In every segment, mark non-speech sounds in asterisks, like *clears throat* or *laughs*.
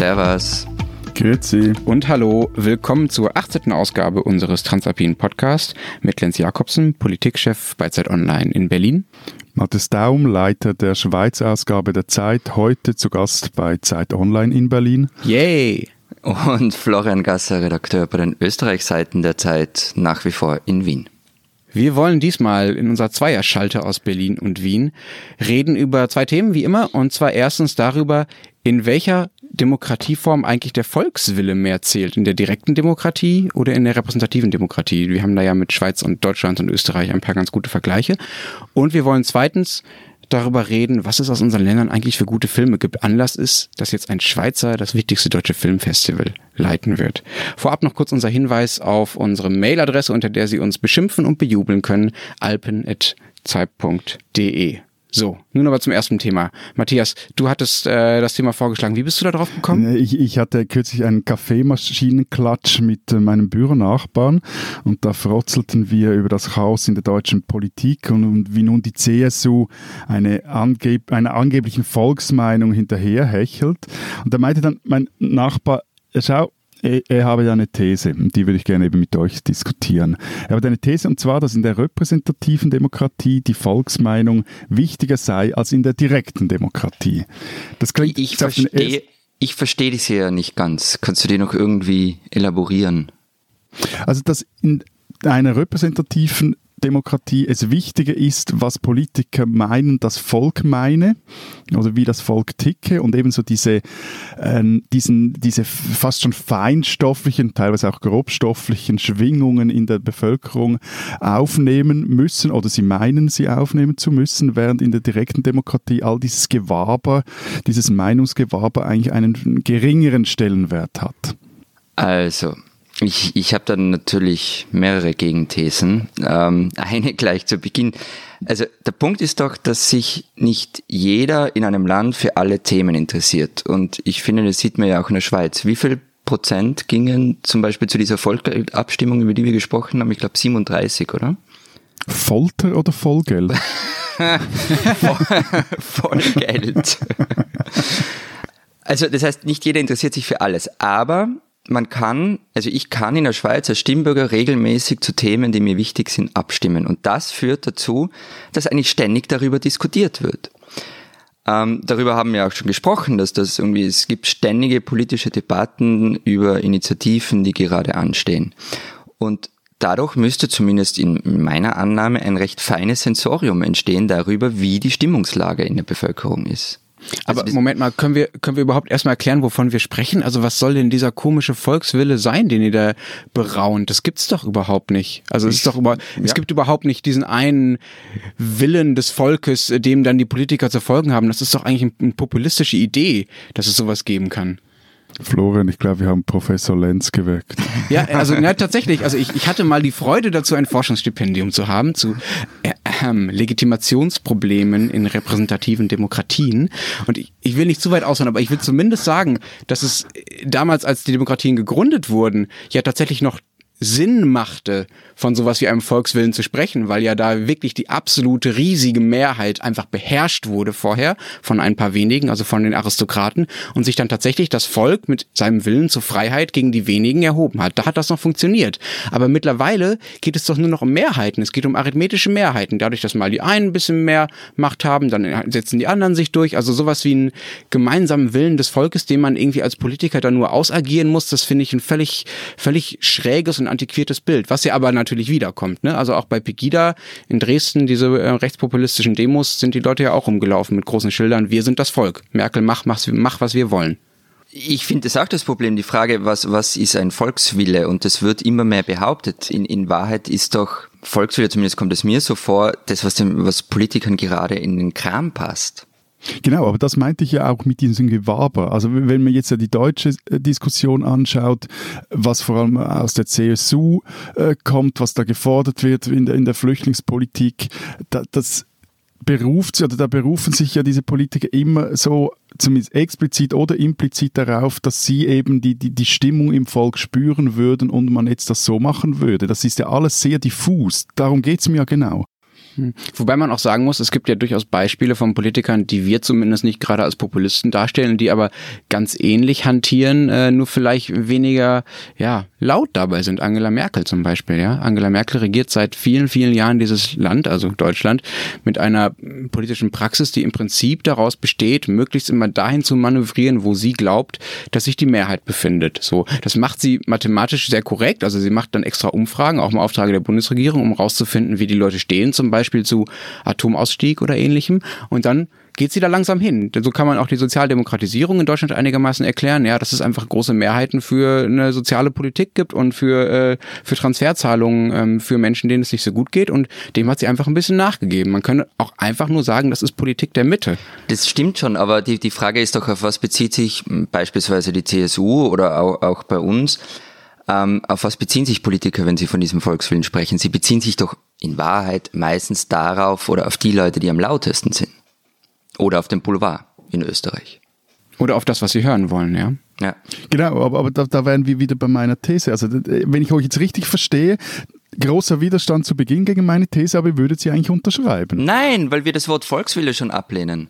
Servus. Grüezi. Und hallo, willkommen zur 18. Ausgabe unseres Transalpinen Podcasts mit Lenz Jakobsen, Politikchef bei Zeit Online in Berlin. Matthias Daum, Leiter der Schweiz-Ausgabe der Zeit, heute zu Gast bei Zeit Online in Berlin. Yay! Und Florian Gasser, Redakteur bei den Österreich-Seiten der Zeit, nach wie vor in Wien. Wir wollen diesmal in unserer Zweierschalte aus Berlin und Wien reden über zwei Themen wie immer und zwar erstens darüber, in welcher Demokratieform eigentlich der Volkswille mehr zählt, in der direkten Demokratie oder in der repräsentativen Demokratie. Wir haben da ja mit Schweiz und Deutschland und Österreich ein paar ganz gute Vergleiche. Und wir wollen zweitens darüber reden, was es aus unseren Ländern eigentlich für gute Filme gibt. Anlass ist, dass jetzt ein Schweizer das wichtigste deutsche Filmfestival leiten wird. Vorab noch kurz unser Hinweis auf unsere Mailadresse, unter der Sie uns beschimpfen und bejubeln können, alpen.zeit.de. So, nun aber zum ersten Thema. Matthias, du hattest äh, das Thema vorgeschlagen. Wie bist du da drauf gekommen? Ich, ich hatte kürzlich einen Kaffeemashinen-Klatsch mit äh, meinem Büronachbarn und da frotzelten wir über das Chaos in der deutschen Politik und, und wie nun die CSU eine angeb einer angeblichen Volksmeinung hinterherhechelt. Und da meinte dann mein Nachbar, schau, er habe da eine These die würde ich gerne eben mit euch diskutieren. Er hat eine These und zwar, dass in der repräsentativen Demokratie die Volksmeinung wichtiger sei als in der direkten Demokratie. Das klingt ich verstehe, ich verstehe das ja nicht ganz. Kannst du die noch irgendwie elaborieren? Also, dass in einer repräsentativen Demokratie es wichtiger ist, was Politiker meinen, das Volk meine, oder wie das Volk ticke und ebenso diese, äh, diesen, diese fast schon feinstofflichen, teilweise auch grobstofflichen Schwingungen in der Bevölkerung aufnehmen müssen oder sie meinen, sie aufnehmen zu müssen, während in der direkten Demokratie all dieses Gewaber, dieses Meinungsgewaber eigentlich einen geringeren Stellenwert hat. Also, ich, ich habe dann natürlich mehrere Gegenthesen. Ähm, *laughs* eine gleich zu Beginn. Also der Punkt ist doch, dass sich nicht jeder in einem Land für alle Themen interessiert. Und ich finde, das sieht man ja auch in der Schweiz. Wie viel Prozent gingen zum Beispiel zu dieser Volksabstimmung, über die wir gesprochen haben? Ich glaube 37, oder? Folter oder Vollgeld? *laughs* *laughs* Vollgeld. Also das heißt, nicht jeder interessiert sich für alles. Aber man kann, also ich kann in der Schweiz als Stimmbürger regelmäßig zu Themen, die mir wichtig sind, abstimmen. Und das führt dazu, dass eigentlich ständig darüber diskutiert wird. Ähm, darüber haben wir auch schon gesprochen, dass das irgendwie, es gibt ständige politische Debatten über Initiativen, die gerade anstehen. Und dadurch müsste zumindest in meiner Annahme ein recht feines Sensorium entstehen darüber, wie die Stimmungslage in der Bevölkerung ist. Aber also Moment mal, können wir, können wir überhaupt erstmal erklären, wovon wir sprechen? Also was soll denn dieser komische Volkswille sein, den ihr da beraunt? Das gibt's doch überhaupt nicht. Also es ist doch über, ja. es gibt überhaupt nicht diesen einen Willen des Volkes, dem dann die Politiker zu folgen haben. Das ist doch eigentlich eine populistische Idee, dass es sowas geben kann. Florian, ich glaube, wir haben Professor Lenz geweckt. Ja, also ja, tatsächlich. Also ich, ich hatte mal die Freude dazu, ein Forschungsstipendium zu haben zu äh, äh, Legitimationsproblemen in repräsentativen Demokratien. Und ich, ich will nicht zu weit ausholen, aber ich will zumindest sagen, dass es damals, als die Demokratien gegründet wurden, ja tatsächlich noch Sinn machte, von sowas wie einem Volkswillen zu sprechen, weil ja da wirklich die absolute riesige Mehrheit einfach beherrscht wurde vorher von ein paar wenigen, also von den Aristokraten, und sich dann tatsächlich das Volk mit seinem Willen zur Freiheit gegen die wenigen erhoben hat. Da hat das noch funktioniert. Aber mittlerweile geht es doch nur noch um Mehrheiten. Es geht um arithmetische Mehrheiten. Dadurch, dass mal die einen ein bisschen mehr Macht haben, dann setzen die anderen sich durch. Also sowas wie einen gemeinsamen Willen des Volkes, den man irgendwie als Politiker dann nur ausagieren muss, das finde ich ein völlig, völlig schräges und antiquiertes Bild, was ja aber natürlich wiederkommt. Ne? Also auch bei Pegida in Dresden, diese äh, rechtspopulistischen Demos, sind die Leute ja auch rumgelaufen mit großen Schildern, wir sind das Volk. Merkel, mach, mach, mach was wir wollen. Ich finde das auch das Problem, die Frage, was, was ist ein Volkswille? Und das wird immer mehr behauptet. In, in Wahrheit ist doch Volkswille, zumindest kommt es mir so vor, das, was, dem, was Politikern gerade in den Kram passt. Genau, aber das meinte ich ja auch mit diesem Gewaber. Also wenn man jetzt ja die deutsche äh, Diskussion anschaut, was vor allem aus der CSU äh, kommt, was da gefordert wird in der, in der Flüchtlingspolitik, da, das beruft oder da berufen sich ja diese Politiker immer so zumindest explizit oder implizit darauf, dass sie eben die, die, die Stimmung im Volk spüren würden und man jetzt das so machen würde. Das ist ja alles sehr diffus. Darum geht es mir ja genau. Hm. Wobei man auch sagen muss, es gibt ja durchaus Beispiele von Politikern, die wir zumindest nicht gerade als Populisten darstellen, die aber ganz ähnlich hantieren, äh, nur vielleicht weniger ja, laut dabei sind. Angela Merkel zum Beispiel. Ja? Angela Merkel regiert seit vielen, vielen Jahren dieses Land, also Deutschland, mit einer politischen Praxis, die im Prinzip daraus besteht, möglichst immer dahin zu manövrieren, wo sie glaubt, dass sich die Mehrheit befindet. So, das macht sie mathematisch sehr korrekt. Also sie macht dann extra Umfragen, auch im Auftrag der Bundesregierung, um rauszufinden, wie die Leute stehen, zum Beispiel Beispiel zu Atomausstieg oder ähnlichem. Und dann geht sie da langsam hin. So kann man auch die Sozialdemokratisierung in Deutschland einigermaßen erklären, ja, dass es einfach große Mehrheiten für eine soziale Politik gibt und für, äh, für Transferzahlungen ähm, für Menschen, denen es nicht so gut geht und dem hat sie einfach ein bisschen nachgegeben. Man könnte auch einfach nur sagen, das ist Politik der Mitte. Das stimmt schon, aber die, die Frage ist doch, auf was bezieht sich beispielsweise die CSU oder auch, auch bei uns ähm, auf was beziehen sich Politiker, wenn sie von diesem Volkswillen sprechen? Sie beziehen sich doch in Wahrheit meistens darauf oder auf die Leute, die am lautesten sind. Oder auf den Boulevard in Österreich. Oder auf das, was sie hören wollen, ja. Ja. Genau, aber, aber da, da wären wir wieder bei meiner These. Also, wenn ich euch jetzt richtig verstehe, großer Widerstand zu Beginn gegen meine These, aber ihr würdet sie eigentlich unterschreiben. Nein, weil wir das Wort Volkswille schon ablehnen.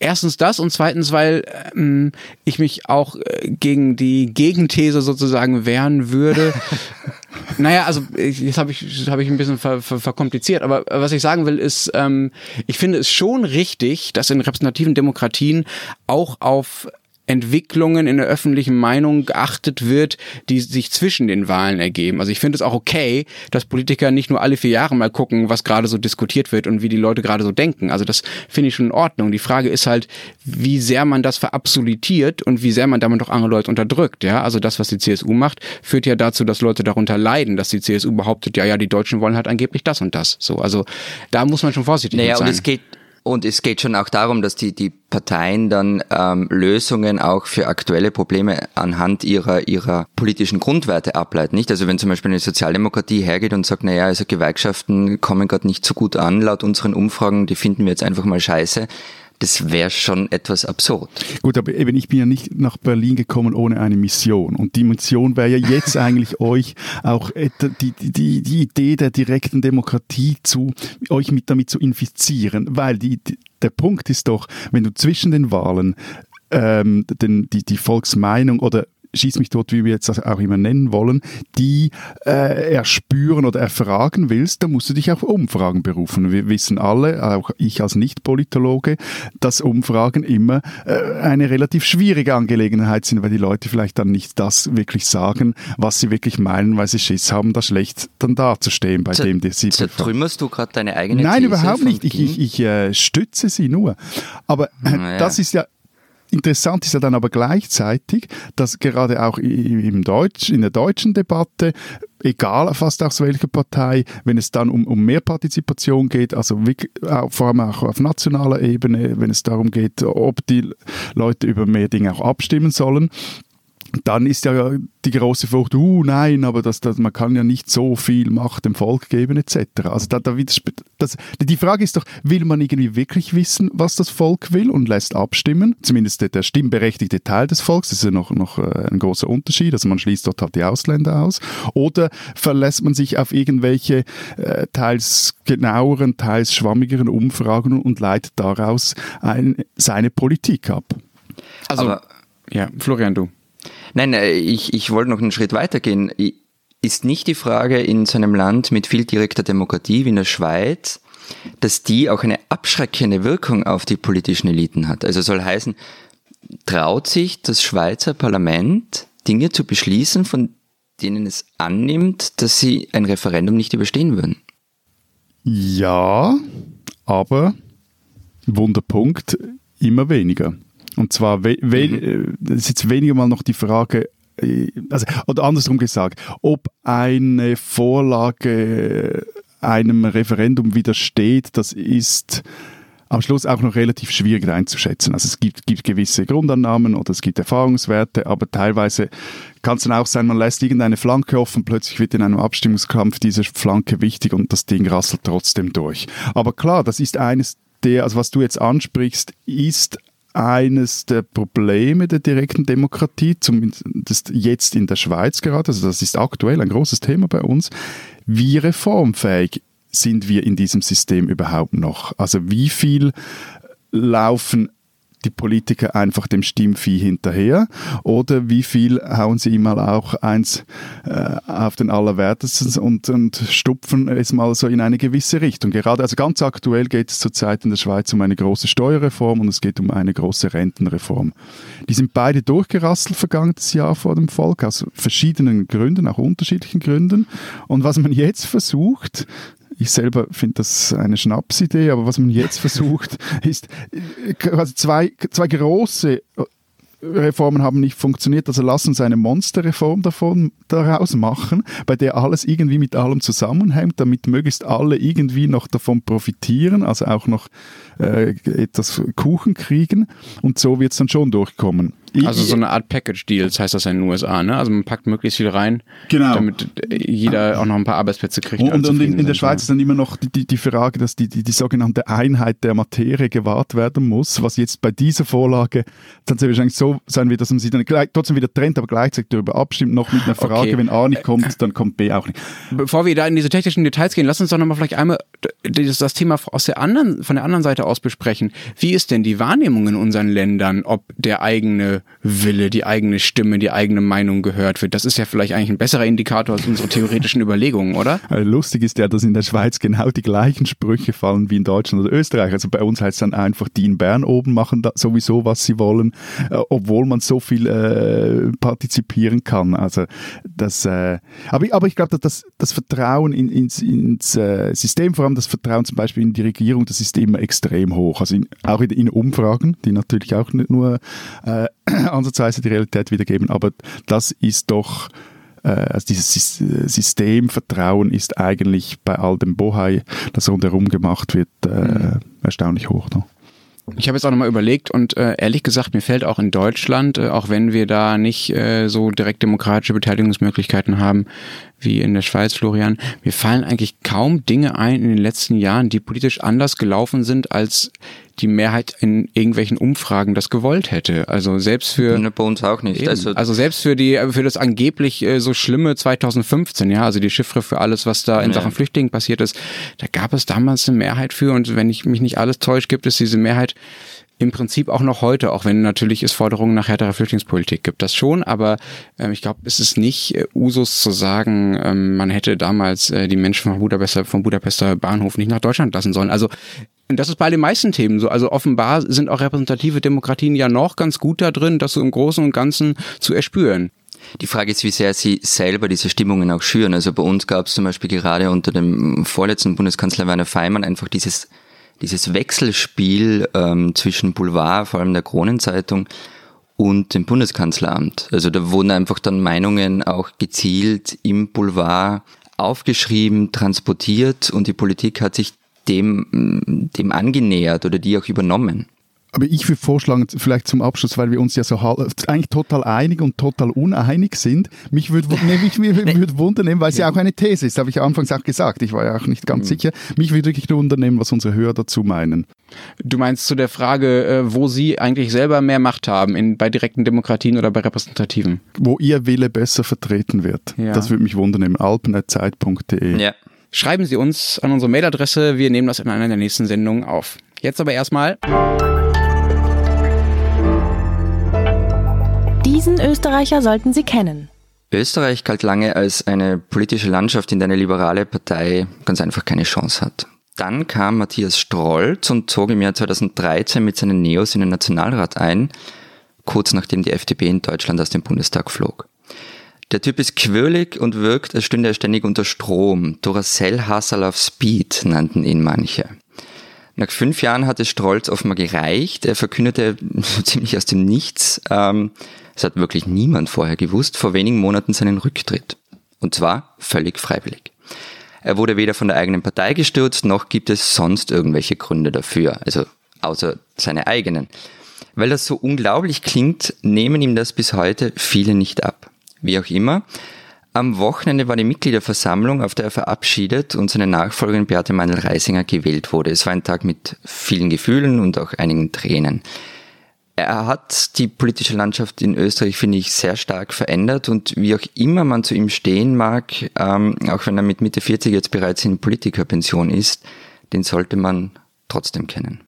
Erstens das und zweitens, weil ähm, ich mich auch äh, gegen die Gegenthese sozusagen wehren würde. *laughs* naja, also ich, jetzt habe ich, hab ich ein bisschen ver, ver, verkompliziert, aber was ich sagen will ist, ähm, ich finde es schon richtig, dass in repräsentativen Demokratien auch auf Entwicklungen in der öffentlichen Meinung geachtet wird, die sich zwischen den Wahlen ergeben. Also ich finde es auch okay, dass Politiker nicht nur alle vier Jahre mal gucken, was gerade so diskutiert wird und wie die Leute gerade so denken. Also das finde ich schon in Ordnung. Die Frage ist halt, wie sehr man das verabsolutiert und wie sehr man damit auch andere Leute unterdrückt. Ja, also das, was die CSU macht, führt ja dazu, dass Leute darunter leiden, dass die CSU behauptet, ja, ja, die Deutschen wollen halt angeblich das und das. So, also da muss man schon vorsichtig naja, sein. Und es geht und es geht schon auch darum, dass die, die Parteien dann ähm, Lösungen auch für aktuelle Probleme anhand ihrer, ihrer politischen Grundwerte ableiten. Nicht? Also wenn zum Beispiel eine Sozialdemokratie hergeht und sagt, naja, also Gewerkschaften kommen gerade nicht so gut an, laut unseren Umfragen, die finden wir jetzt einfach mal scheiße, das wäre schon etwas absurd. Gut, aber eben, ich bin ja nicht nach Berlin gekommen ohne eine Mission. Und die Mission wäre ja jetzt *laughs* eigentlich euch auch die, die, die Idee der direkten Demokratie zu, euch mit damit zu infizieren. Weil die, die der Punkt ist doch, wenn du zwischen den Wahlen ähm, den, die, die Volksmeinung oder schieß mich tot, wie wir jetzt das auch immer nennen wollen, die äh, erspüren oder erfragen willst, dann musst du dich auf Umfragen berufen. Wir wissen alle, auch ich als Nicht-Politologe, dass Umfragen immer äh, eine relativ schwierige Angelegenheit sind, weil die Leute vielleicht dann nicht das wirklich sagen, was sie wirklich meinen, weil sie Schiss haben, da schlecht dann dazustehen bei Z dem, der sie Zertrümmerst du gerade deine eigene Nein, These überhaupt nicht. Ich, ich, ich äh, stütze sie nur. Aber äh, naja. das ist ja Interessant ist ja dann aber gleichzeitig, dass gerade auch im Deutsch, in der deutschen Debatte egal fast aus welcher Partei, wenn es dann um, um mehr Partizipation geht, also vor allem auch auf nationaler Ebene, wenn es darum geht, ob die Leute über mehr Dinge auch abstimmen sollen, dann ist ja die große Furcht, uh, nein, aber das, das, man kann ja nicht so viel Macht dem Volk geben, etc. Also da, da das, die Frage ist doch, will man irgendwie wirklich wissen, was das Volk will und lässt abstimmen? Zumindest der, der stimmberechtigte Teil des Volks, das ist ja noch, noch äh, ein großer Unterschied, also man schließt dort halt die Ausländer aus. Oder verlässt man sich auf irgendwelche äh, teils genaueren, teils schwammigeren Umfragen und leitet daraus ein, seine Politik ab? Also, aber, ja, Florian, du. Nein, äh, ich, ich wollte noch einen Schritt weitergehen. Ist nicht die Frage in so einem Land mit viel direkter Demokratie wie in der Schweiz, dass die auch eine abschreckende Wirkung auf die politischen Eliten hat? Also soll heißen, traut sich das Schweizer Parlament Dinge zu beschließen, von denen es annimmt, dass sie ein Referendum nicht überstehen würden? Ja, aber Wunderpunkt immer weniger. Und zwar, we, we, mhm. Äh, ist jetzt weniger mal noch die Frage, äh, also, oder andersrum gesagt, ob eine Vorlage einem Referendum widersteht, das ist am Schluss auch noch relativ schwierig einzuschätzen. Also es gibt, gibt gewisse Grundannahmen oder es gibt Erfahrungswerte, aber teilweise kann es dann auch sein, man lässt irgendeine Flanke offen, plötzlich wird in einem Abstimmungskampf diese Flanke wichtig und das Ding rasselt trotzdem durch. Aber klar, das ist eines der, also was du jetzt ansprichst, ist eines der Probleme der direkten Demokratie, zumindest jetzt in der Schweiz gerade, also das ist aktuell ein großes Thema bei uns, wie reformfähig sind wir in diesem System überhaupt noch? Also wie viel laufen die Politiker einfach dem Stimmvieh hinterher oder wie viel hauen sie ihm mal auch eins äh, auf den Allerwertesten und, und stupfen es mal so in eine gewisse Richtung. Gerade, also ganz aktuell geht es zurzeit in der Schweiz um eine große Steuerreform und es geht um eine große Rentenreform. Die sind beide durchgerasselt vergangenes Jahr vor dem Volk, aus verschiedenen Gründen, auch unterschiedlichen Gründen. Und was man jetzt versucht, ich selber finde das eine Schnapsidee, aber was man jetzt versucht, *laughs* ist äh, quasi zwei, zwei große Reformen haben nicht funktioniert, also lass uns eine Monsterreform davon daraus machen, bei der alles irgendwie mit allem zusammenhängt, damit möglichst alle irgendwie noch davon profitieren, also auch noch äh, etwas Kuchen kriegen und so wird es dann schon durchkommen. Also so eine Art Package-Deals heißt das ja in den USA, ne? Also man packt möglichst viel rein, genau. damit jeder auch noch ein paar Arbeitsplätze kriegt. Und, und in, in, der Schweiz ist dann immer noch die, die, die Frage, dass die, die, die sogenannte Einheit der Materie gewahrt werden muss, was jetzt bei dieser Vorlage dann sehr wahrscheinlich so sein wird, dass man sie dann gleich, trotzdem wieder trennt, aber gleichzeitig darüber abstimmt, noch mit einer Frage, okay. wenn A nicht kommt, dann kommt B auch nicht. Bevor wir da in diese technischen Details gehen, lass uns doch nochmal vielleicht einmal das, das Thema aus der anderen, von der anderen Seite aus besprechen. Wie ist denn die Wahrnehmung in unseren Ländern, ob der eigene Wille, die eigene Stimme, die eigene Meinung gehört wird? Das ist ja vielleicht eigentlich ein besserer Indikator als unsere theoretischen Überlegungen, oder? *laughs* Also lustig ist ja, dass in der Schweiz genau die gleichen Sprüche fallen wie in Deutschland oder Österreich. Also bei uns heißt es dann einfach, die in Bern oben machen sowieso, was sie wollen, äh, obwohl man so viel äh, partizipieren kann. Also das, äh, aber, aber ich glaube, dass das, das Vertrauen in, ins, ins äh, System, vor allem das Vertrauen zum Beispiel in die Regierung, das ist immer extrem hoch. Also in, auch in, in Umfragen, die natürlich auch nicht nur äh, *clears throat* ansatzweise die Realität wiedergeben, aber das ist doch äh, also dieses Systemvertrauen ist eigentlich bei all dem Bohai, das rundherum gemacht wird, äh, mhm. erstaunlich hoch. Ne? Ich habe jetzt auch nochmal überlegt und äh, ehrlich gesagt, mir fällt auch in Deutschland, äh, auch wenn wir da nicht äh, so direkt demokratische Beteiligungsmöglichkeiten haben wie in der Schweiz, Florian, mir fallen eigentlich kaum Dinge ein in den letzten Jahren, die politisch anders gelaufen sind, als die Mehrheit in irgendwelchen Umfragen das gewollt hätte. Also selbst für ne, bei uns auch nicht. Also, also, selbst für die für das angeblich äh, so schlimme 2015, ja, also die Chiffre für alles, was da in ja. Sachen Flüchtlingen passiert ist, da gab es damals eine Mehrheit für und wenn ich mich nicht alles täusche, gibt es diese Mehrheit im Prinzip auch noch heute, auch wenn natürlich es Forderungen nach härterer Flüchtlingspolitik gibt, das schon, aber äh, ich glaube, es ist nicht äh, Usus zu sagen, ähm, man hätte damals äh, die Menschen vom Budapester, vom Budapester Bahnhof nicht nach Deutschland lassen sollen. Also und das ist bei den meisten Themen so. Also offenbar sind auch repräsentative Demokratien ja noch ganz gut da drin, das so im Großen und Ganzen zu erspüren. Die Frage ist, wie sehr sie selber diese Stimmungen auch schüren. Also bei uns gab es zum Beispiel gerade unter dem vorletzten Bundeskanzler Werner Feimann einfach dieses, dieses Wechselspiel ähm, zwischen Boulevard, vor allem der Kronenzeitung, und dem Bundeskanzleramt. Also da wurden einfach dann Meinungen auch gezielt im Boulevard aufgeschrieben, transportiert und die Politik hat sich dem, dem angenähert oder die auch übernommen. Aber ich würde vorschlagen, vielleicht zum Abschluss, weil wir uns ja so eigentlich total einig und total uneinig sind. Mich würde nee, mich, mich würd wundern, weil es ja. ja auch eine These ist, habe ich anfangs auch gesagt. Ich war ja auch nicht ganz mhm. sicher. Mich würde wirklich wundern, was unsere Hörer dazu meinen. Du meinst zu der Frage, äh, wo Sie eigentlich selber mehr Macht haben, in, bei direkten Demokratien oder bei repräsentativen? Wo Ihr Wille besser vertreten wird. Ja. Das würde mich wundern, alpen.zeit.de. Ja. Schreiben Sie uns an unsere Mailadresse. Wir nehmen das in einer der nächsten Sendungen auf. Jetzt aber erstmal. Diesen Österreicher sollten Sie kennen. Österreich galt lange als eine politische Landschaft, in der eine liberale Partei ganz einfach keine Chance hat. Dann kam Matthias Strolz und zog im Jahr 2013 mit seinen Neos in den Nationalrat ein, kurz nachdem die FDP in Deutschland aus dem Bundestag flog. Der Typ ist quirlig und wirkt, als stünde er ständig unter Strom. Duracell-Hustle auf Speed nannten ihn manche. Nach fünf Jahren hat es Strolz offenbar gereicht. Er verkündete *laughs* ziemlich aus dem Nichts, ähm, es hat wirklich niemand vorher gewusst, vor wenigen Monaten seinen Rücktritt. Und zwar völlig freiwillig. Er wurde weder von der eigenen Partei gestürzt, noch gibt es sonst irgendwelche Gründe dafür, also außer seine eigenen. Weil das so unglaublich klingt, nehmen ihm das bis heute viele nicht ab. Wie auch immer. Am Wochenende war die Mitgliederversammlung, auf der er verabschiedet und seine Nachfolgerin Beate Meinl-Reisinger gewählt wurde. Es war ein Tag mit vielen Gefühlen und auch einigen Tränen. Er hat die politische Landschaft in Österreich, finde ich, sehr stark verändert und wie auch immer man zu ihm stehen mag, ähm, auch wenn er mit Mitte 40 jetzt bereits in Politikerpension ist, den sollte man trotzdem kennen.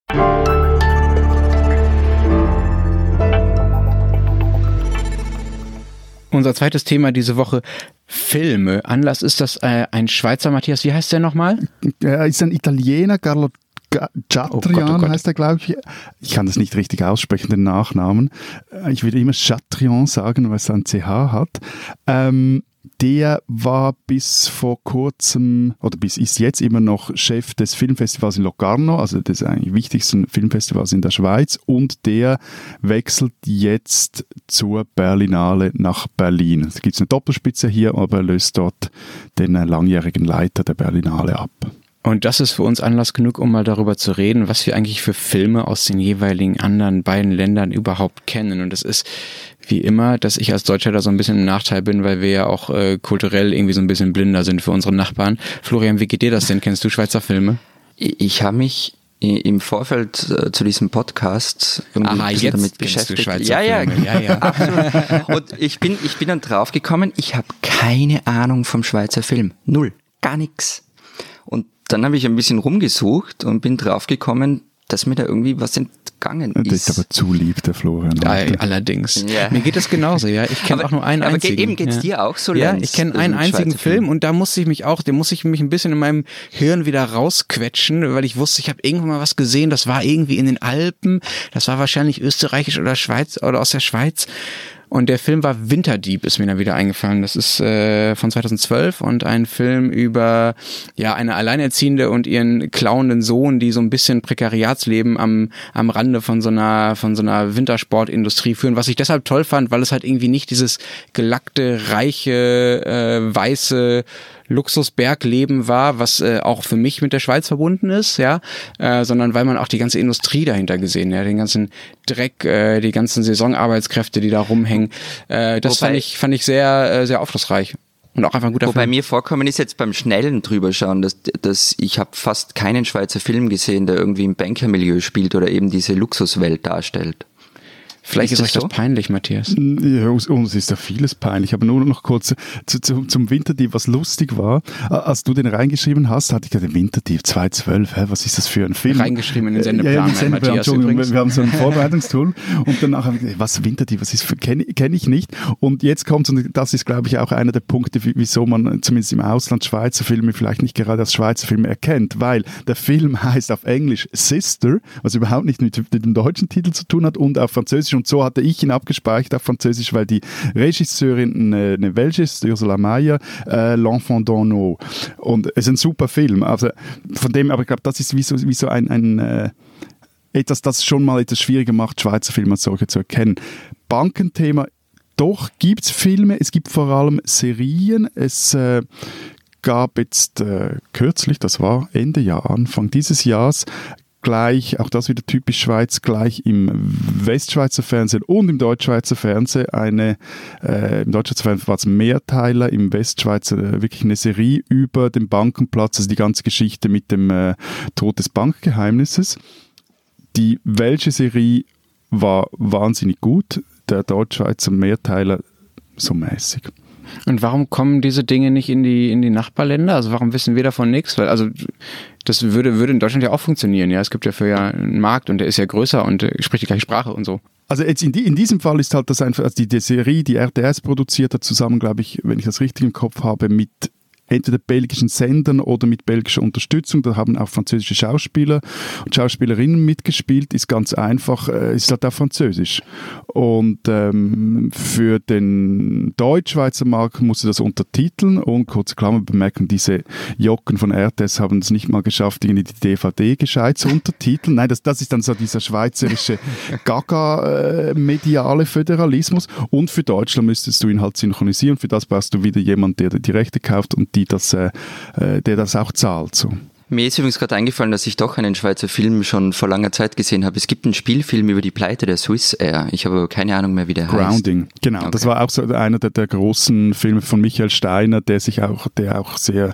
Unser zweites Thema diese Woche, Filme. Anlass ist das äh, ein Schweizer Matthias, wie heißt der nochmal? Er ist ein Italiener, Carlo Chatrian Oh Gott, oh heißt er, glaube ich. Ich kann das nicht richtig aussprechen, den Nachnamen. Äh, Ich würde immer Chatrian sagen, weil es ein CH hat. Ähm, der war bis vor kurzem, oder bis ist jetzt immer noch Chef des Filmfestivals in Locarno, also des eigentlich wichtigsten Filmfestivals in der Schweiz. Und der wechselt jetzt zur Berlinale nach Berlin. Es gibt eine Doppelspitze hier, aber er löst dort den äh, langjährigen Leiter der Berlinale ab. Und das ist für uns Anlass genug, um mal darüber zu reden, was wir eigentlich für Filme aus den jeweiligen anderen beiden Ländern überhaupt kennen. Und es ist wie immer, dass ich als Deutscher da so ein bisschen im Nachteil bin, weil wir ja auch äh, kulturell irgendwie so ein bisschen blinder sind für unsere Nachbarn. Florian, wie geht dir das denn? Kennst du Schweizer Filme? Ich habe mich im Vorfeld äh, zu diesem Podcast Aha, jetzt damit kennst du beschäftigt. Schweizer ja, ja, Filme. Ja, ja. *laughs* absolut. Und ich bin, ich bin dann draufgekommen, ich habe keine Ahnung vom Schweizer Film. Null. Gar nichts. Und dann habe ich ein bisschen rumgesucht und bin draufgekommen, dass mir da irgendwie was entgangen Das ist. ist aber zu lieb, der Florian. Ja, allerdings. Ja. Mir geht es genauso, ja. Ich kenne Aber- auch nur einen aber ge- einzigen. eben geht's ja. dir auch so, Ja, Lenz, ich kenne einen einzigen Film Filmen. und da musste ich mich auch, den musste ich mich ein bisschen in meinem Hirn wieder rausquetschen, weil ich wusste, ich habe irgendwann mal was gesehen, das war irgendwie in den Alpen, das war wahrscheinlich österreichisch oder Schweiz oder aus der Schweiz. Und der Film war Winterdieb, ist mir dann wieder eingefallen. Das ist äh, von 2012 und ein Film über ja eine Alleinerziehende und ihren klauenden Sohn, die so ein bisschen Prekariatsleben am am Rande von so einer von so einer Wintersportindustrie führen. Was ich deshalb toll fand, weil es halt irgendwie nicht dieses gelackte, reiche, äh, weiße Luxusbergleben war, was äh, auch für mich mit der Schweiz verbunden ist, ja, äh, sondern weil man auch die ganze Industrie dahinter gesehen, ja, den ganzen Dreck, äh, die ganzen Saisonarbeitskräfte, die da rumhängen. Äh, das Wobei- fand ich fand ich sehr äh, sehr aufschlussreich und auch einfach ein guter Wobei Film. mir vorkommen ist jetzt beim schnellen drüberschauen, dass, dass ich habe fast keinen Schweizer Film gesehen, der irgendwie im Bankermilieu spielt oder eben diese Luxuswelt darstellt. Vielleicht ist ist, euch das so? peinlich, Matthias. Ja, uns, uns ist ja vieles peinlich, aber nur noch kurz zu, zu, zum Winterdieb, was lustig war. Als du den reingeschrieben hast, hatte ich gedacht, Winterdieb 2012, hä, was ist das für ein Film? Reingeschrieben in den Äh, Sendeplan, Ja, ja, in den Sendeplan, Matthias Entschuldigung, übrigens. wir, haben so ein *laughs* Vorbereitungstool und danach habe ich gedacht, was Winterdieb, was ist, kenne kenn ich nicht. Und jetzt kommt und das ist, glaube ich, auch einer der Punkte, wie- wieso man zumindest im Ausland Schweizer Filme vielleicht nicht gerade als Schweizer Filme erkennt, weil der Film *laughs* heißt auf Englisch Sister, was überhaupt nicht mit, mit dem deutschen Titel zu tun hat und auf Französisch und so hatte ich ihn abgespeichert auf Französisch, weil die Regisseurin eine, eine Welche ist, Ursula Mayer, äh, L'Enfant d'Orno und es ist ein super Film, also von dem, aber ich glaube, das ist wie so, wie so ein, ein äh, etwas, das schon mal etwas schwieriger macht, Schweizer Filme als solche zu erkennen. Bankenthema, doch gibt es Filme, es gibt vor allem Serien, es äh, gab jetzt äh, kürzlich, das war Ende Jahr, Anfang dieses Jahres, gleich, auch das wieder typisch Schweiz, gleich im Westschweizer Fernsehen und im Deutschschweizer Fernsehen eine, äh, im Deutschschweizer Fernsehen war es Mehrteiler, im Westschweizer äh, wirklich eine Serie über den Bankenplatz, also die ganze Geschichte mit dem äh, Tod des Bankgeheimnisses. Die welche Serie war wahnsinnig gut, der Deutschschweizer Mehrteiler so mäßig. Und warum kommen diese Dinge nicht in die, in die Nachbarländer? Also warum wissen wir davon nichts? Weil, also, das würde, würde in Deutschland ja auch funktionieren, ja. Es gibt ja für ja einen Markt und der ist ja größer und äh, spricht die gleiche Sprache und so. Also jetzt in, die, in diesem Fall ist halt das einfach, also die, die Serie, die RTS produziert hat, zusammen, glaube ich, wenn ich das richtig im Kopf habe, mit entweder belgischen Sendern oder mit belgischer Unterstützung. Da haben auch französische Schauspieler und Schauspielerinnen mitgespielt. Ist ganz einfach, äh, ist halt auch Französisch. Und ähm, für den Deutschschweizer Markt musste das untertiteln und kurze Klammer bemerken, diese Jocken von RTS haben es nicht mal geschafft, irgendwie die DVD gescheit zu untertiteln. Nein, das, das ist dann so dieser schweizerische Gaga-mediale Föderalismus. Und für Deutschland müsstest du ihn halt synchronisieren. Für das brauchst du wieder jemand, der die Rechte kauft und die das, äh, äh, der das auch zahlt. So. Mir ist übrigens gerade eingefallen, dass ich doch einen Schweizer Film schon vor langer Zeit gesehen habe. Es gibt einen Spielfilm über die Pleite der Swiss Air. Ich habe aber keine Ahnung mehr, wie der heißt. Grounding, genau. Das Okay. war auch so einer der, der großen Filme von Michael Steiner, der sich auch, der auch sehr,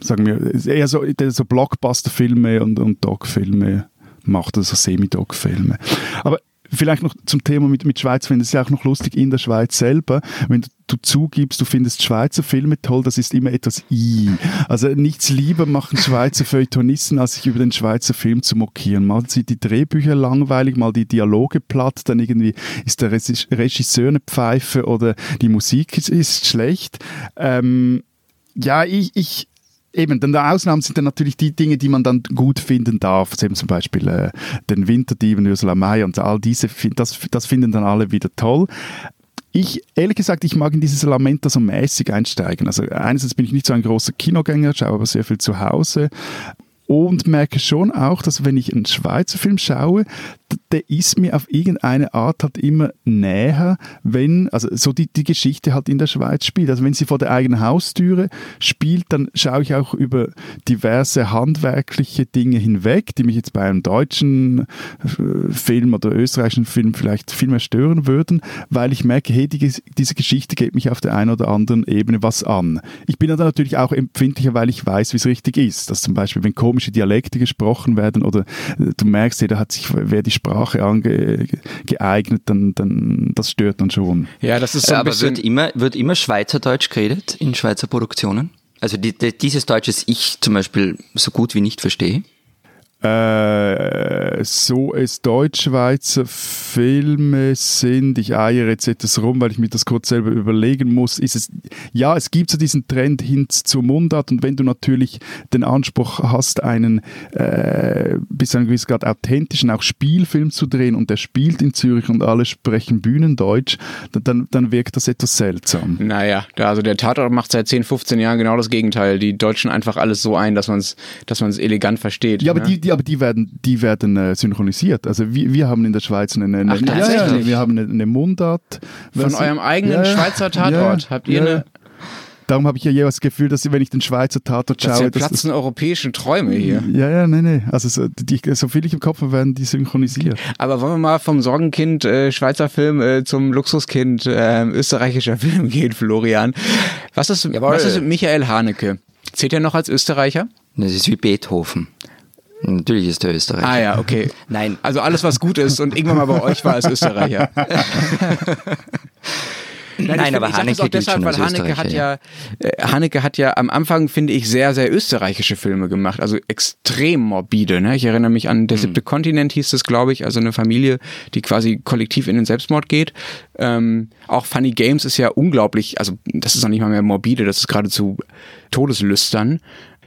sagen wir, eher so, so Blockbuster-Filme und, und Dog-Filme macht, also Semi-Dog-Filme. Aber vielleicht noch zum Thema mit, mit Schweiz, finde ich es ja auch noch lustig in der Schweiz selber, wenn du, du zugibst, du findest Schweizer Filme toll, das ist immer etwas i. Also nichts lieber machen Schweizer Feuilletonisten, als sich über den Schweizer Film zu mokieren. Mal sind die Drehbücher langweilig, mal die Dialoge platt, dann irgendwie ist der Regisseur eine Pfeife oder die Musik ist, ist schlecht. Ähm, ja, ich, ich, eben, dann der Ausnahmen sind dann natürlich die Dinge, die man dann gut finden darf. Eben zum Beispiel äh, den Winterdieben, Ursula May und all diese, das, das finden dann alle wieder toll. Ich, ehrlich gesagt, ich mag in dieses Lamenta so mäßig einsteigen. Also einerseits bin ich nicht so ein großer Kinogänger, schaue aber sehr viel zu Hause und merke schon auch, dass wenn ich einen Schweizer Film schaue, der ist mir auf irgendeine Art halt immer näher, wenn, also so die, die Geschichte halt in der Schweiz spielt. Also wenn sie vor der eigenen Haustüre spielt, dann schaue ich auch über diverse handwerkliche Dinge hinweg, die mich jetzt bei einem deutschen äh, Film oder österreichischen Film vielleicht viel mehr stören würden, weil ich merke, hey, die, diese Geschichte geht mich auf der einen oder anderen Ebene was an. Ich bin dann natürlich auch empfindlicher, weil ich weiß, wie es richtig ist. Dass zum Beispiel, wenn komische Dialekte gesprochen werden oder äh, du merkst, da hat sich wer die Sprache angeeignet, dann, dann das stört dann schon. Ja, das ist so ein Aber wird immer, wird immer Schweizerdeutsch geredet in Schweizer Produktionen? Also die, die, dieses Deutsch, das ich zum Beispiel so gut wie nicht verstehe? Äh, so es Deutschschweizer Filme sind, ich eiere jetzt etwas rum, weil ich mir das kurz selber überlegen muss, ist es, ja, es gibt so diesen Trend hin zur Mundart und wenn du natürlich den Anspruch hast, einen äh, bis zu einem gewissen Grad authentischen, auch Spielfilm zu drehen und der spielt in Zürich und alle sprechen Bühnendeutsch, dann, dann wirkt das etwas seltsam. Naja, also der Tatort macht seit 10, 15 Jahren genau das Gegenteil. Die Deutschen einfach alles so ein, dass man es dass elegant versteht. Ja, aber ne? die, die aber die werden, die werden äh, synchronisiert. Also wir, wir haben in der Schweiz eine, eine, Ach, ja, ja, wir haben eine, eine Mundart. Von eurem eigenen ja, Schweizer Tatort habt ihr eine Darum habe ich ja jeweils das Gefühl, dass wenn ich den Schweizer Tatort schaue. Das platzen das, europäische Träume hier. Ja, ja, nee, nee. Also so, die, so viel ich im Kopf habe, werden die synchronisiert. Aber wollen wir mal vom Sorgenkind äh, Schweizer Film äh, zum Luxuskind äh, österreichischer *laughs* Film gehen, Florian. Was ist, was ist mit Michael Haneke? Zählt er noch als Österreicher? Das ist wie Beethoven. Natürlich ist der Österreicher. Ah ja, okay. *laughs* Nein. Also alles, was gut ist und irgendwann mal bei euch war, ist Österreicher. *laughs* Nein, Nein aber Haneke auch deshalb, weil Haneke hat ja, äh, Haneke hat ja am Anfang, finde ich, sehr, sehr österreichische Filme gemacht. Also extrem morbide. Ne? Ich erinnere mich an Der siebte hm. Kontinent hieß es, glaube ich. Also eine Familie, die quasi kollektiv in den Selbstmord geht. Ähm, auch Funny Games ist ja unglaublich, also das ist noch nicht mal mehr morbide, das ist geradezu todeslüstern.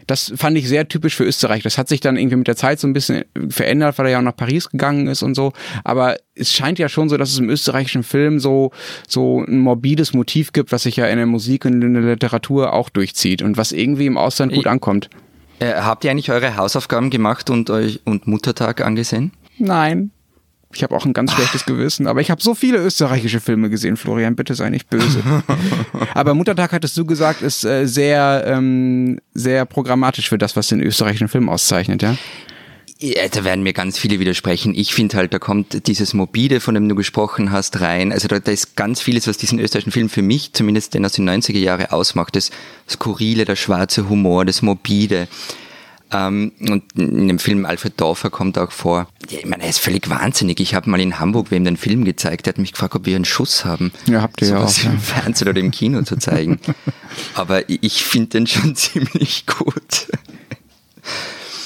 Das fand ich sehr typisch für Österreich. Das hat sich dann irgendwie mit der Zeit so ein bisschen verändert, weil er ja auch nach Paris gegangen ist und so. Aber es scheint ja schon so, dass es im österreichischen Film so, so ein morbides Motiv gibt, was sich ja in der Musik und in der Literatur auch durchzieht und was irgendwie im Ausland gut ankommt. Äh, habt ihr eigentlich eure Hausaufgaben gemacht und euch und Muttertag angesehen? Nein. Ich habe auch ein ganz schlechtes Gewissen, aber ich habe so viele österreichische Filme gesehen, Florian, bitte sei nicht böse. *laughs* aber Muttertag hattest du gesagt, ist äh, sehr, ähm, sehr programmatisch für das, was den österreichischen Film auszeichnet, ja? Ja, da werden mir ganz viele widersprechen. Ich finde halt, da kommt dieses Mobile, von dem du gesprochen hast, rein. Also da, da ist ganz vieles, was diesen österreichischen Film für mich, zumindest den aus den 90er Jahren ausmacht. Das Skurrile, der schwarze Humor, das Mobile. Ähm, und in dem Film Alfred Dorfer kommt auch vor. Ich meine, er ist völlig wahnsinnig. Ich habe mal in Hamburg wem den Film gezeigt. Der hat mich gefragt, ob wir einen Schuss haben. Ja, habt ihr so ja auch. im Fernsehen oder im Kino zu zeigen. *laughs* Aber ich finde den schon *laughs* ziemlich gut.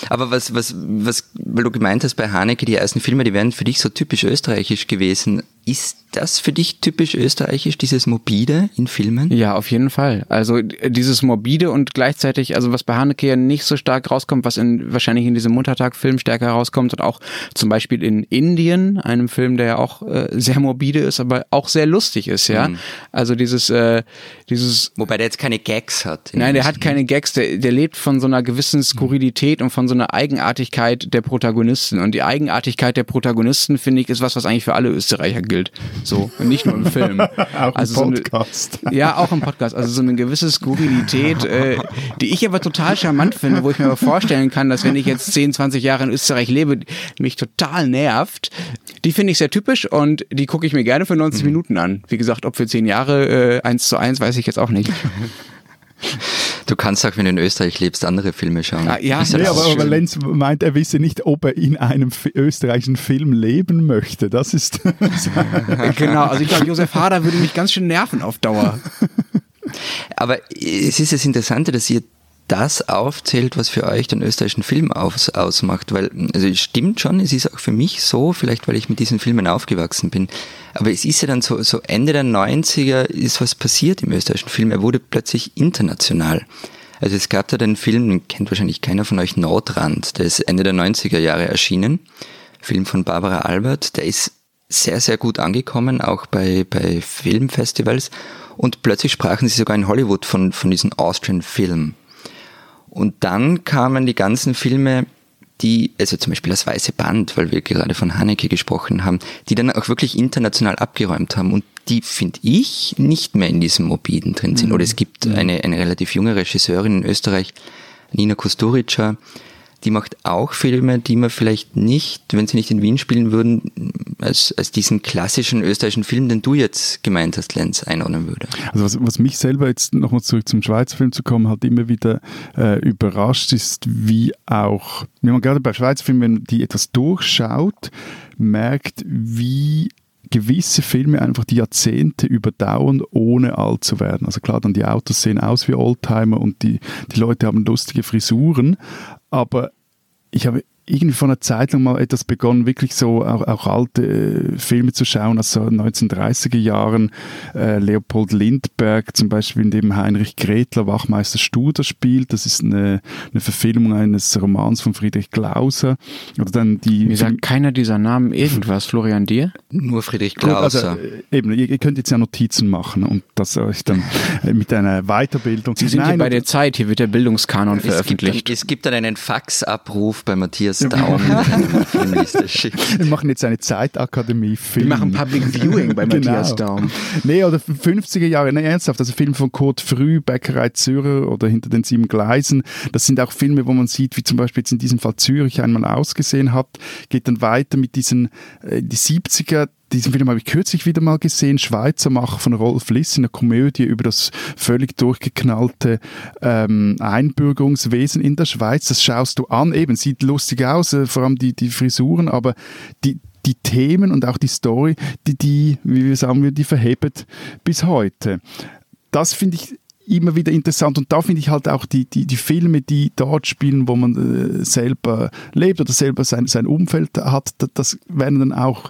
Aber was, was, was, weil du gemeint hast bei Haneke, die ersten Filme, die wären für dich so typisch österreichisch gewesen. Ist das für dich typisch österreichisch, dieses Morbide in Filmen? Ja, auf jeden Fall. Also dieses Morbide und gleichzeitig, also was bei Haneke ja nicht so stark rauskommt, was in, wahrscheinlich in diesem Muttertag-Film stärker rauskommt und auch zum Beispiel in Indien, einem Film, der ja auch äh, sehr morbide ist, aber auch sehr lustig ist, ja. Mhm. Also dieses, äh, dieses. Wobei der jetzt keine Gags hat. Nein, der hat keine Gags, der, der lebt von so einer gewissen Skurrilität und von so einer Eigenartigkeit der Protagonisten. Und die Eigenartigkeit der Protagonisten, finde ich, ist was, was eigentlich für alle Österreicher gilt. So, und nicht nur im *laughs* Film. auch also im Podcast. So eine, *laughs* ja, auch im Podcast. Also so eine gewisse Skurrilität, äh, die ich aber total charmant finde, wo ich mir aber vorstellen kann, dass wenn ich jetzt 10, 20 Jahre in Österreich lebe, mich total nervt. Die finde ich sehr typisch und die gucke ich mir gerne für 90 mhm. Minuten an. Wie gesagt, ob für 10 Jahre äh, 1 zu 1, weiß ich jetzt auch nicht. *laughs* Du kannst auch, wenn du in Österreich lebst, andere Filme schauen. Ah, ja, nee, aber, aber Lenz meint, er wisse nicht, ob er in einem österreichischen Film leben möchte. Das ist. *laughs* genau, also ich glaube, Josef Hader würde mich ganz schön nerven auf Dauer. Aber es ist das Interessante, dass ihr das aufzählt, was für euch den österreichischen Film aus, ausmacht. Weil, also es stimmt schon, es ist auch für mich so, vielleicht weil ich mit diesen Filmen aufgewachsen bin. Aber es ist ja dann so, so Ende der 90er ist was passiert im österreichischen Film. Er wurde plötzlich international. Also es gab da den Film, den kennt wahrscheinlich keiner von euch, Nordrand, der ist Ende der 90er Jahre erschienen. Film von Barbara Albert, der ist sehr, sehr gut angekommen, auch bei, bei Filmfestivals. Und plötzlich sprachen sie sogar in Hollywood von, von diesem Austrian Film. Und dann kamen die ganzen Filme, die, also zum Beispiel das Weiße Band, weil wir gerade von Haneke gesprochen haben, die dann auch wirklich international abgeräumt haben und die, finde ich, nicht mehr in diesem Morbiden drin sind. Mhm. Oder es gibt mhm. eine, eine relativ junge Regisseurin in Österreich, Nina Kusturica, die macht auch Filme, die man vielleicht nicht, wenn sie nicht in Wien spielen würden, als, als diesen klassischen österreichischen Film, den du jetzt gemeint hast, Lenz, einordnen würde. Also was, was mich selber jetzt nochmal zurück zum Schweizer Film zu kommen, halt immer wieder äh, überrascht ist, wie auch, wenn man gerade bei Schweizer Filmen, wenn die etwas durchschaut, merkt, wie gewisse Filme einfach die Jahrzehnte überdauern, ohne alt zu werden. Also klar, dann die Autos sehen aus wie Oldtimer und die, die Leute haben lustige Frisuren, aber ich habe irgendwie vor einer Zeit lang mal etwas begonnen, wirklich so auch, auch alte äh, Filme zu schauen, also 1930er Jahren äh, Leopold Lindbergh zum Beispiel, in dem Heinrich Gretler Wachmeister Studer spielt. Das ist eine, eine Verfilmung eines Romans von Friedrich Glauser. Oder dann die Mir sagt keiner dieser Namen irgendwas, Florian dir? Nur Friedrich Glauser. Also, äh, eben, ihr, ihr, könnt jetzt ja Notizen machen und das euch dann äh, mit einer Weiterbildung. Sie sind Nein, hier bei der Zeit, hier wird der Bildungskanon es veröffentlicht. Gibt, es gibt dann einen Faxabruf bei Matthias das Daumen Filmliste Wir machen jetzt eine Zeitakademie Film. Wir machen Public Viewing bei genau. Matthias Daum. Nee, oder 50er Jahre, nee, ernsthaft, also Film von Kurt Früh, Bäckerei Zürcher oder Hinter den sieben Gleisen, das sind auch Filme, wo man sieht, wie zum Beispiel jetzt in diesem Fall Zürich einmal ausgesehen hat, geht dann weiter mit diesen, äh, die 70er, diesen Film habe ich kürzlich wieder mal gesehen, Schweizer Macher von Rolf Liss in einer Komödie über das völlig durchgeknallte ähm, Einbürgerungswesen in der Schweiz. Das schaust du an, eben, sieht lustig aus, äh, vor allem die, die Frisuren, aber die, die Themen und auch die Story, die, die wie wir sagen, die verhebt bis heute. Das finde ich immer wieder interessant und da finde ich halt auch die, die, die Filme, die dort spielen, wo man äh, selber lebt oder selber sein, sein Umfeld hat, das werden dann auch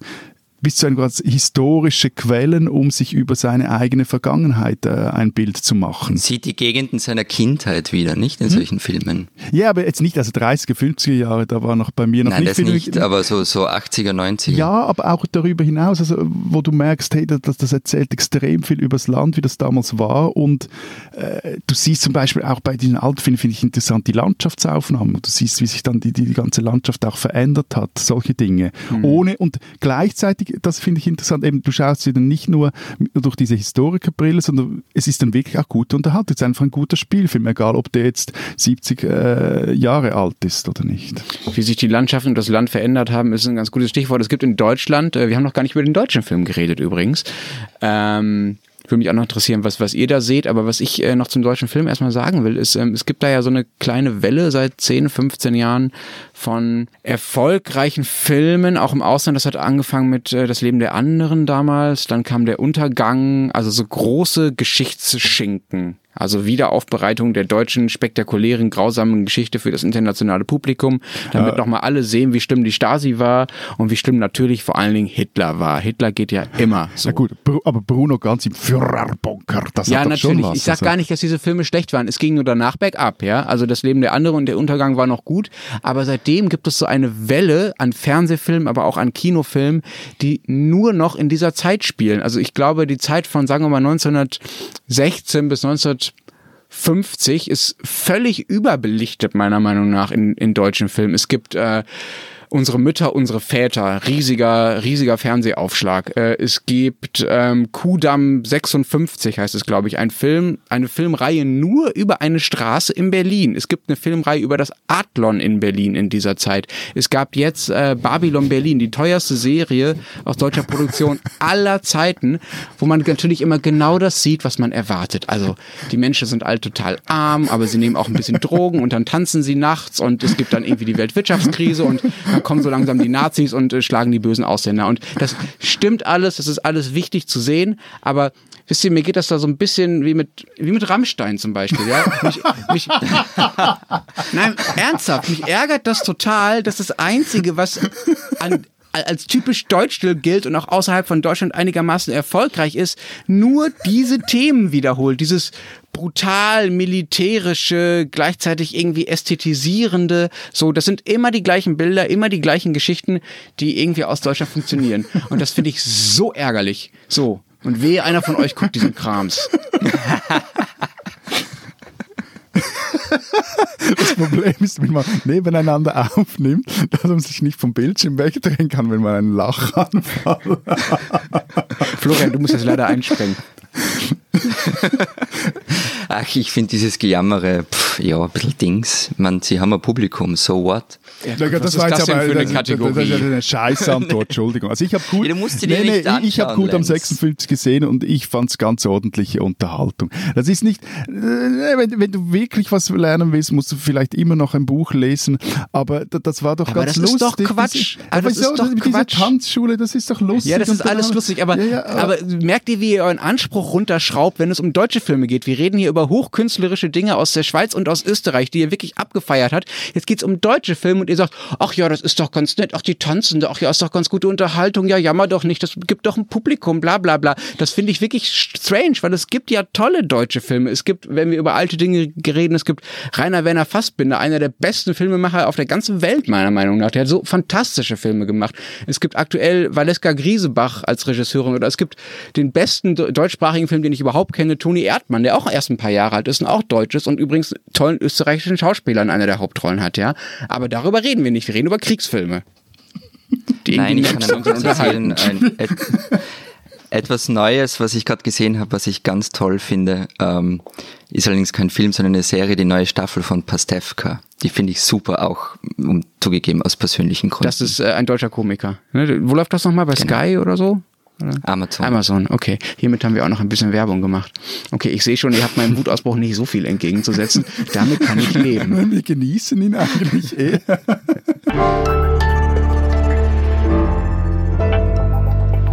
bis zu einem historische Quellen, um sich über seine eigene Vergangenheit äh, ein Bild zu machen. Sieht die Gegenden seiner Kindheit wieder, nicht in hm? solchen Filmen? Ja, aber jetzt nicht, also 30er, 50er Jahre, da war noch bei mir noch Nein, nicht das viel. nicht, aber so, so 80er, 90er. Ja, aber auch darüber hinaus, also wo du merkst, hey, das, das erzählt extrem viel über das Land, wie das damals war und äh, du siehst zum Beispiel auch bei diesen alten Filmen, finde ich interessant, die Landschaftsaufnahmen. Du siehst, wie sich dann die, die ganze Landschaft auch verändert hat, solche Dinge. Mhm. Ohne und gleichzeitig das finde ich interessant, eben du schaust sie dann nicht nur durch diese Historikerbrille, sondern es ist dann wirklich auch gut unterhalten. Es ist einfach ein guter Spielfilm, egal ob der jetzt 70 äh, Jahre alt ist oder nicht. Wie sich die Landschaften und das Land verändert haben, ist ein ganz gutes Stichwort. Es gibt in Deutschland, äh, wir haben noch gar nicht über den deutschen Film geredet übrigens, ähm, würde mich auch noch interessieren, was, was ihr da seht. Aber was ich äh, noch zum deutschen Film erstmal sagen will, ist, ähm, es gibt da ja so eine kleine Welle seit 10, 15 Jahren von erfolgreichen Filmen, auch im Ausland. Das hat angefangen mit äh, Das Leben der anderen damals. Dann kam der Untergang, also so große Geschichtsschinken also Wiederaufbereitung der deutschen spektakulären, grausamen Geschichte für das internationale Publikum, damit ja. nochmal alle sehen, wie schlimm die Stasi war und wie schlimm natürlich vor allen Dingen Hitler war. Hitler geht ja immer so. Na gut, aber Bruno ganz im Führerbunker, das ja, hat doch natürlich. schon was. Ich sag gar nicht, dass diese Filme schlecht waren. Es ging nur danach bergab, ja. Also das Leben der anderen und der Untergang war noch gut, aber seitdem gibt es so eine Welle an Fernsehfilmen, aber auch an Kinofilmen, die nur noch in dieser Zeit spielen. Also ich glaube, die Zeit von, sagen wir mal, 1916 bis 19 50 ist völlig überbelichtet, meiner Meinung nach, in, in deutschen Filmen. Es gibt äh, Unsere Mütter, unsere Väter, riesiger, riesiger Fernsehaufschlag. Äh, es gibt ähm, Kudamm 56, heißt es, glaube ich, ein Film, eine Filmreihe nur über eine Straße in Berlin. Es gibt eine Filmreihe über das Adlon in Berlin in dieser Zeit. Es gab jetzt äh, Babylon Berlin, die teuerste Serie aus deutscher Produktion *laughs* aller Zeiten, wo man natürlich immer genau das sieht, was man erwartet. Also die Menschen sind alle total arm, aber sie nehmen auch ein bisschen *laughs* Drogen und dann tanzen sie nachts und es gibt dann irgendwie die Weltwirtschaftskrise und *laughs* dann kommen so langsam die Nazis und äh, schlagen die bösen Ausländer. Und das stimmt alles, das ist alles wichtig zu sehen, aber wisst ihr, mir geht das da so ein bisschen wie mit, wie mit Rammstein zum Beispiel, ja. Mich, mich, *laughs* nein, ernsthaft, mich ärgert das total, dass das Einzige, was an, als typisch deutsch gilt und auch außerhalb von Deutschland einigermaßen erfolgreich ist, nur diese Themen wiederholt. Dieses brutal militärische, gleichzeitig irgendwie ästhetisierende, so, das sind immer die gleichen Bilder, immer die gleichen Geschichten, die irgendwie aus Deutschland funktionieren. Und das finde ich so ärgerlich. So. Und wehe, einer von euch guckt diesen Krams. Das Problem ist, wenn man nebeneinander aufnimmt, dass man sich nicht vom Bildschirm wegdrehen kann, wenn man einen Lachanfall Florian, du musst jetzt leider einspringen. *laughs* Ach, ich finde dieses Gejammere, pff, ja, ein bisschen Dings. Man, sie haben ein Publikum, so what? Ja, was das ist war das jetzt aber für eine das, Kategorie? Das, das ist eine Scheißantwort, *laughs* Entschuldigung. Also ich habe gut, Ja, nee, nicht nee, ich habe gut am Lenz. 56 gesehen und ich fand es ganz ordentliche Unterhaltung. Das ist nicht, äh, wenn, wenn du wirklich was lernen willst, musst du vielleicht immer noch ein Buch lesen, aber da- das war doch Aber ganz das ist lustig. doch Quatsch. Aber das wieso? ist doch diese Quatsch. Tanzschule, das ist doch lustig. Ja, das ist alles lustig, aber, Ja, ja, aber merkt ihr, wie ihr euren Anspruch runterschraubt, wenn es um deutsche Filme geht? Wir reden hier über hochkünstlerische Dinge aus der Schweiz und aus Österreich, die ihr wirklich abgefeiert hat. Jetzt geht's um deutsche Filme und ihr sagt, ach ja, das ist doch ganz nett, ach die tanzen, ach ja, ist doch ganz gute Unterhaltung, ja, jammer doch nicht, das gibt doch ein Publikum, bla bla bla. Das finde ich wirklich strange, weil es gibt ja tolle deutsche Filme. Es gibt, wenn wir über alte Dinge reden, es gibt Rainer Werner Fassbinder, einer der besten Filmemacher auf der ganzen Welt, meiner Meinung nach. Der hat so fantastische Filme gemacht. Es gibt aktuell Valeska Griesebach als Regisseurin oder es gibt den besten de- deutschsprachigen Film, den ich überhaupt kenne, Toni Erdmann, der auch erst ein paar Jahre alt ist und auch deutsch ist und übrigens tollen österreichischen Schauspieler in einer der Hauptrollen hat, ja. Aber darüber reden wir nicht. Wir reden über Kriegsfilme. Die Nein, ich kann und kurz erzählen. Ein, et, etwas Neues, was ich gerade gesehen habe, was ich ganz toll finde, ähm, ist allerdings kein Film, sondern eine Serie, die neue Staffel von Pastewka. Die finde ich super, auch um, zugegeben aus persönlichen Gründen. Das ist äh, ein deutscher Komiker. Ne? Wo läuft das nochmal? Bei Sky oder so? Amazon. Amazon, okay. Hiermit haben wir auch noch ein bisschen Werbung gemacht. Okay, ich sehe schon, ihr habt meinem Wutausbruch nicht so viel entgegenzusetzen. Damit kann ich leben. *laughs* Wir genießen ihn eigentlich eh.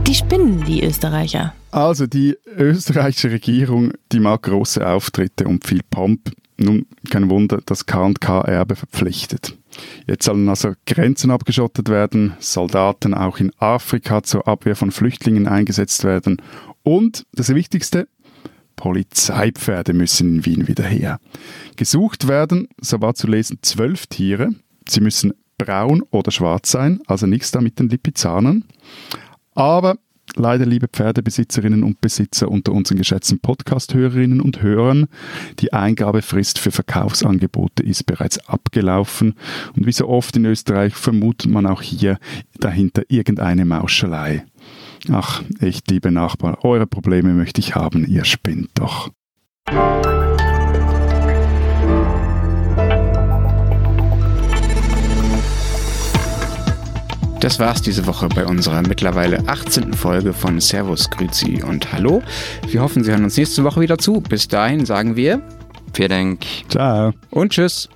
Die spinnen, die Österreicher. Also die österreichische Regierung, die mag große Auftritte und viel Pomp. Nun, kein Wunder, dass K&K-Erbe verpflichtet. Jetzt sollen also Grenzen abgeschottet werden, Soldaten auch in Afrika zur Abwehr von Flüchtlingen eingesetzt werden und, das Wichtigste, Polizeipferde müssen in Wien wieder her. Gesucht werden, so war zu lesen, zwölf Tiere. Sie müssen braun oder schwarz sein, also nichts da mit den Lipizanern. Aber leider, liebe Pferdebesitzerinnen und Besitzer unter unseren geschätzten Podcast-Hörerinnen und Hörern, die Eingabefrist für Verkaufsangebote ist bereits abgelaufen. Und wie so oft in Österreich vermutet man auch hier dahinter irgendeine Mauschelei. Ach, echt, liebe Nachbarn, eure Probleme möchte ich haben, ihr spinnt doch. Das war's diese Woche bei unserer mittlerweile 18. Folge von Servus, Grüzi und Hallo. Wir hoffen, Sie hören uns nächste Woche wieder zu. Bis dahin sagen wir Vielen Dank. Ciao. und Tschüss.